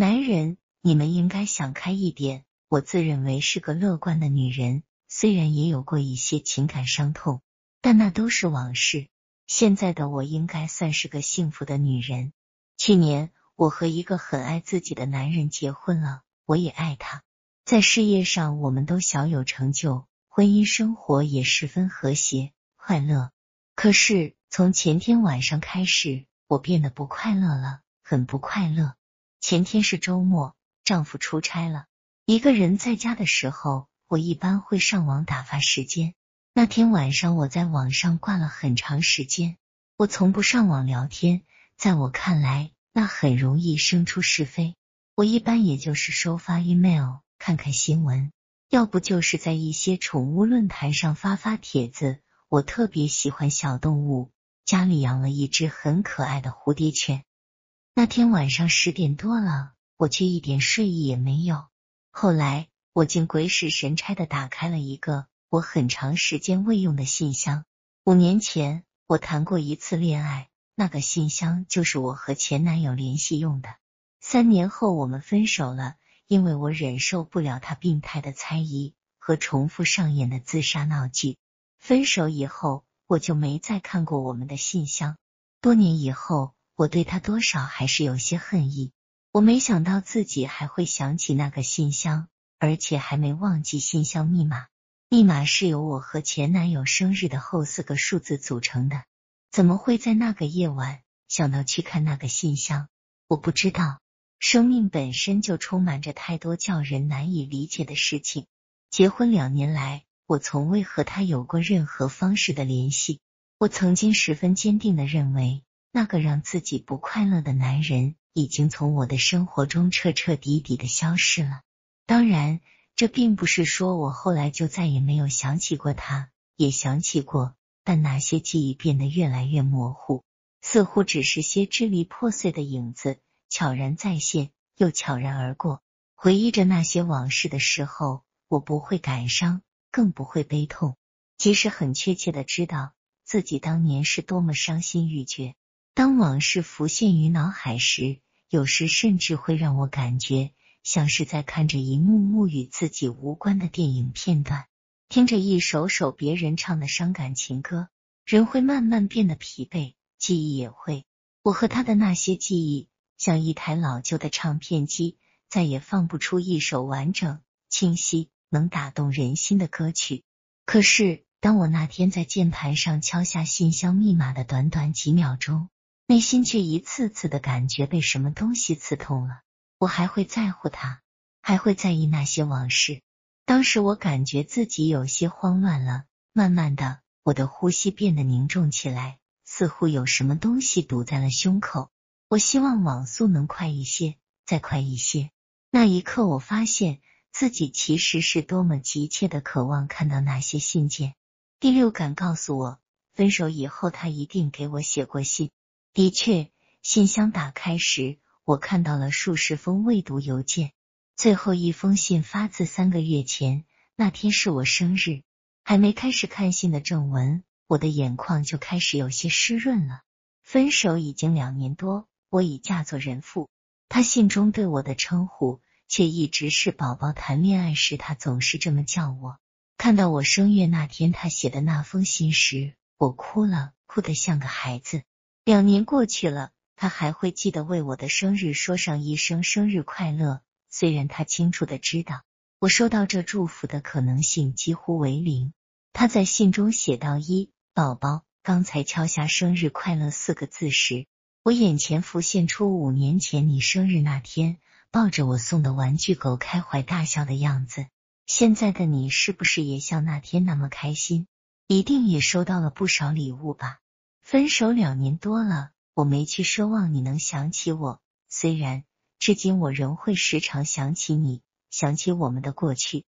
男人，你们应该想开一点。我自认为是个乐观的女人，虽然也有过一些情感伤痛，但那都是往事。现在的我应该算是个幸福的女人。去年，我和一个很爱自己的男人结婚了，我也爱他。在事业上，我们都小有成就，婚姻生活也十分和谐快乐。可是从前天晚上开始，我变得不快乐了，很不快乐。前天是周末，丈夫出差了，一个人在家的时候，我一般会上网打发时间。那天晚上，我在网上挂了很长时间。我从不上网聊天，在我看来，那很容易生出是非。我一般也就是收发 email，看看新闻，要不就是在一些宠物论坛上发发帖子。我特别喜欢小动物，家里养了一只很可爱的蝴蝶犬。那天晚上十点多了，我却一点睡意也没有。后来我竟鬼使神差的打开了一个我很长时间未用的信箱。五年前我谈过一次恋爱，那个信箱就是我和前男友联系用的。三年后我们分手了，因为我忍受不了他病态的猜疑和重复上演的自杀闹剧。分手以后，我就没再看过我们的信箱。多年以后。我对他多少还是有些恨意。我没想到自己还会想起那个信箱，而且还没忘记信箱密码。密码是由我和前男友生日的后四个数字组成的。怎么会在那个夜晚想到去看那个信箱？我不知道。生命本身就充满着太多叫人难以理解的事情。结婚两年来，我从未和他有过任何方式的联系。我曾经十分坚定的认为。那个让自己不快乐的男人已经从我的生活中彻彻底底的消失了。当然，这并不是说我后来就再也没有想起过他，也想起过，但那些记忆变得越来越模糊，似乎只是些支离破碎的影子，悄然再现，又悄然而过。回忆着那些往事的时候，我不会感伤，更不会悲痛，即使很确切的知道自己当年是多么伤心欲绝。当往事浮现于脑海时，有时甚至会让我感觉像是在看着一幕幕与自己无关的电影片段，听着一首首别人唱的伤感情歌，人会慢慢变得疲惫，记忆也会。我和他的那些记忆，像一台老旧的唱片机，再也放不出一首完整、清晰、能打动人心的歌曲。可是，当我那天在键盘上敲下信箱密码的短短几秒钟，内心却一次次的感觉被什么东西刺痛了。我还会在乎他，还会在意那些往事。当时我感觉自己有些慌乱了。慢慢的，我的呼吸变得凝重起来，似乎有什么东西堵在了胸口。我希望网速能快一些，再快一些。那一刻，我发现自己其实是多么急切的渴望看到那些信件。第六感告诉我，分手以后他一定给我写过信。的确，信箱打开时，我看到了数十封未读邮件。最后一封信发自三个月前，那天是我生日。还没开始看信的正文，我的眼眶就开始有些湿润了。分手已经两年多，我已嫁作人妇。他信中对我的称呼，却一直是宝宝。谈恋爱时，他总是这么叫我。看到我生月那天他写的那封信时，我哭了，哭得像个孩子。两年过去了，他还会记得为我的生日说上一声生日快乐。虽然他清楚的知道，我收到这祝福的可能性几乎为零。他在信中写道：“一宝宝，刚才敲下生日快乐四个字时，我眼前浮现出五年前你生日那天抱着我送的玩具狗开怀大笑的样子。现在的你是不是也像那天那么开心？一定也收到了不少礼物吧？”分手两年多了，我没去奢望你能想起我。虽然至今我仍会时常想起你，想起我们的过去。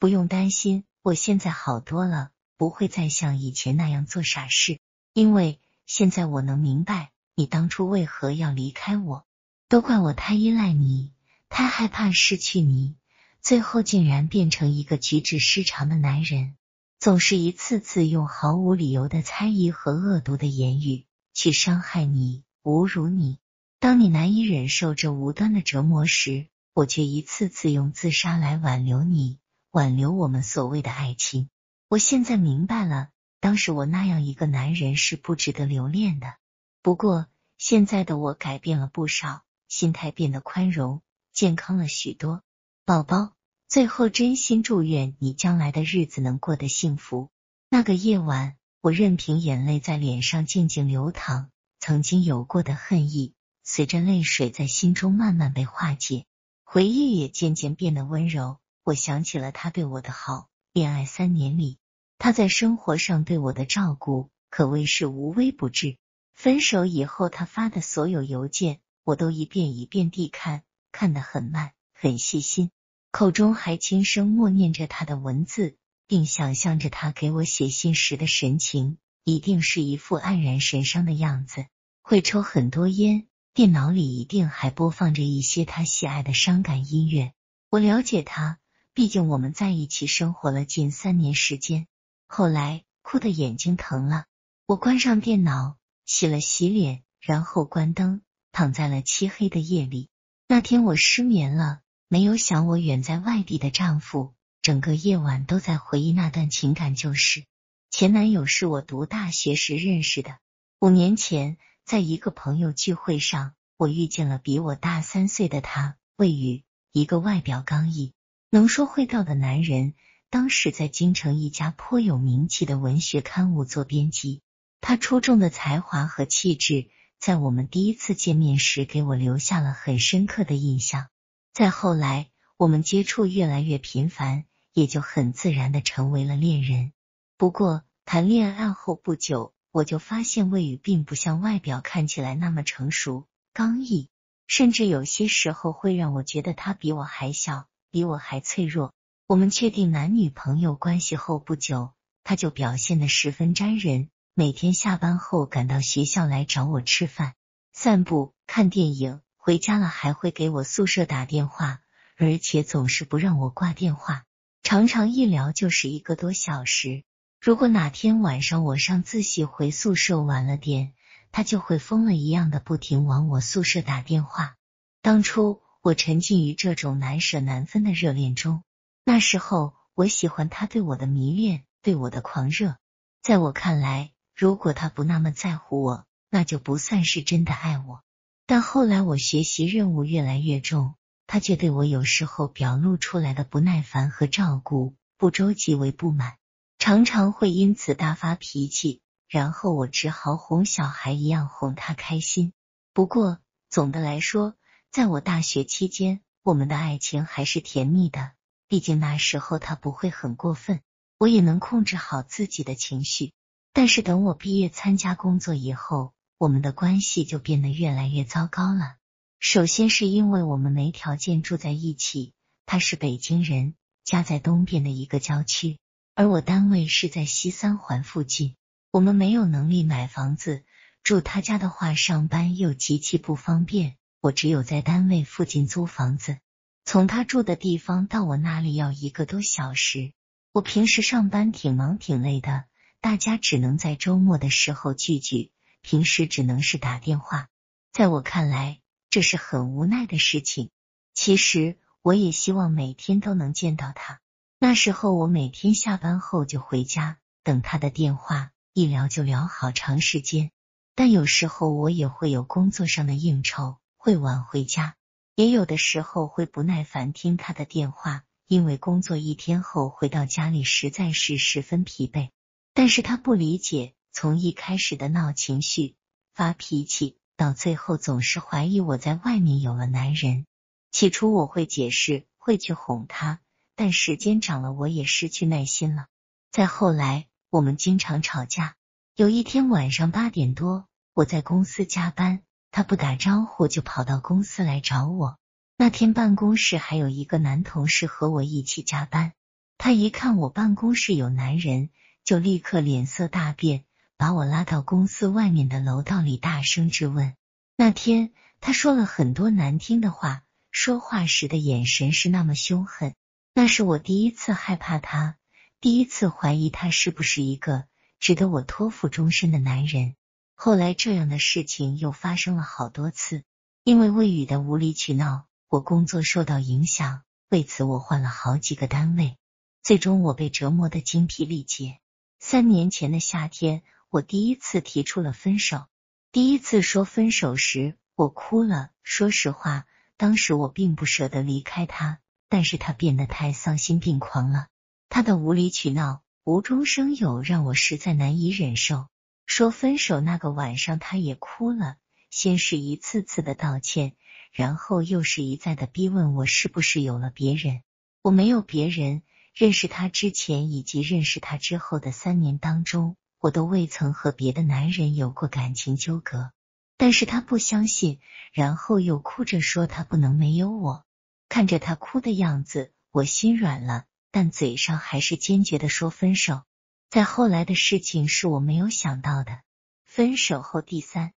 不用担心，我现在好多了，不会再像以前那样做傻事。因为现在我能明白你当初为何要离开我，都怪我太依赖你，太害怕失去你，最后竟然变成一个举止失常的男人。总是一次次用毫无理由的猜疑和恶毒的言语去伤害你、侮辱你。当你难以忍受这无端的折磨时，我却一次次用自杀来挽留你，挽留我们所谓的爱情。我现在明白了，当时我那样一个男人是不值得留恋的。不过现在的我改变了不少，心态变得宽容、健康了许多。宝宝，最后真心祝愿你将来的日子能过得幸福。那个夜晚，我任凭眼泪在脸上静静流淌，曾经有过的恨意，随着泪水在心中慢慢被化解，回忆也渐渐变得温柔。我想起了他对我的好。恋爱三年里，他在生活上对我的照顾可谓是无微不至。分手以后，他发的所有邮件，我都一遍一遍地看，看得很慢，很细心，口中还轻声默念着他的文字，并想象着他给我写信时的神情，一定是一副黯然神伤的样子，会抽很多烟，电脑里一定还播放着一些他喜爱的伤感音乐。我了解他。毕竟我们在一起生活了近三年时间，后来哭的眼睛疼了，我关上电脑，洗了洗脸，然后关灯，躺在了漆黑的夜里。那天我失眠了，没有想我远在外地的丈夫，整个夜晚都在回忆那段情感旧事。前男友是我读大学时认识的，五年前在一个朋友聚会上，我遇见了比我大三岁的他，魏宇，一个外表刚毅。能说会道的男人，当时在京城一家颇有名气的文学刊物做编辑。他出众的才华和气质，在我们第一次见面时给我留下了很深刻的印象。再后来，我们接触越来越频繁，也就很自然的成为了恋人。不过，谈恋爱后不久，我就发现魏宇并不像外表看起来那么成熟、刚毅，甚至有些时候会让我觉得他比我还小。比我还脆弱。我们确定男女朋友关系后不久，他就表现的十分粘人，每天下班后赶到学校来找我吃饭、散步、看电影，回家了还会给我宿舍打电话，而且总是不让我挂电话，常常一聊就是一个多小时。如果哪天晚上我上自习回宿舍晚了点，他就会疯了一样的不停往我宿舍打电话。当初。我沉浸于这种难舍难分的热恋中。那时候，我喜欢他对我的迷恋，对我的狂热。在我看来，如果他不那么在乎我，那就不算是真的爱我。但后来，我学习任务越来越重，他却对我有时候表露出来的不耐烦和照顾不周极为不满，常常会因此大发脾气。然后我只好哄小孩一样哄他开心。不过，总的来说，在我大学期间，我们的爱情还是甜蜜的。毕竟那时候他不会很过分，我也能控制好自己的情绪。但是等我毕业参加工作以后，我们的关系就变得越来越糟糕了。首先是因为我们没条件住在一起，他是北京人，家在东边的一个郊区，而我单位是在西三环附近，我们没有能力买房子，住他家的话，上班又极其不方便。我只有在单位附近租房子，从他住的地方到我那里要一个多小时。我平时上班挺忙挺累的，大家只能在周末的时候聚聚，平时只能是打电话。在我看来，这是很无奈的事情。其实我也希望每天都能见到他。那时候我每天下班后就回家等他的电话，一聊就聊好长时间。但有时候我也会有工作上的应酬。会晚回家，也有的时候会不耐烦听他的电话，因为工作一天后回到家里实在是十分疲惫。但是他不理解，从一开始的闹情绪、发脾气，到最后总是怀疑我在外面有了男人。起初我会解释，会去哄他，但时间长了，我也失去耐心了。再后来，我们经常吵架。有一天晚上八点多，我在公司加班。他不打招呼就跑到公司来找我。那天办公室还有一个男同事和我一起加班。他一看我办公室有男人，就立刻脸色大变，把我拉到公司外面的楼道里，大声质问。那天他说了很多难听的话，说话时的眼神是那么凶狠。那是我第一次害怕他，第一次怀疑他是不是一个值得我托付终身的男人。后来这样的事情又发生了好多次，因为魏宇的无理取闹，我工作受到影响，为此我换了好几个单位，最终我被折磨的精疲力竭。三年前的夏天，我第一次提出了分手。第一次说分手时，我哭了。说实话，当时我并不舍得离开他，但是他变得太丧心病狂了，他的无理取闹、无中生有，让我实在难以忍受。说分手那个晚上，他也哭了。先是一次次的道歉，然后又是一再的逼问我是不是有了别人。我没有别人。认识他之前以及认识他之后的三年当中，我都未曾和别的男人有过感情纠葛。但是他不相信，然后又哭着说他不能没有我。看着他哭的样子，我心软了，但嘴上还是坚决的说分手。在后来的事情是我没有想到的。分手后第三。